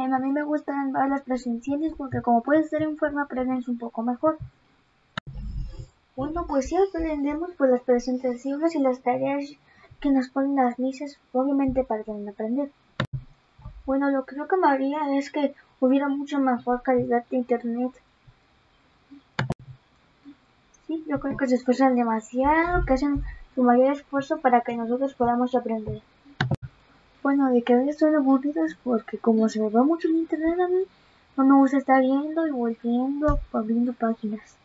A mí me gustan más las presenciales porque como puedes estar en forma aprendes un poco mejor. Bueno, pues si aprendemos por las presentaciones y las tareas que nos ponen las misas, obviamente para aprender. Bueno, lo que creo que me haría es que hubiera mucha mejor calidad de internet. Sí, yo creo que se esfuerzan demasiado, que hacen su mayor esfuerzo para que nosotros podamos aprender. Bueno, de que a veces son aburridos porque como se me va mucho el internet a mí, no me gusta estar viendo y volviendo, abriendo páginas.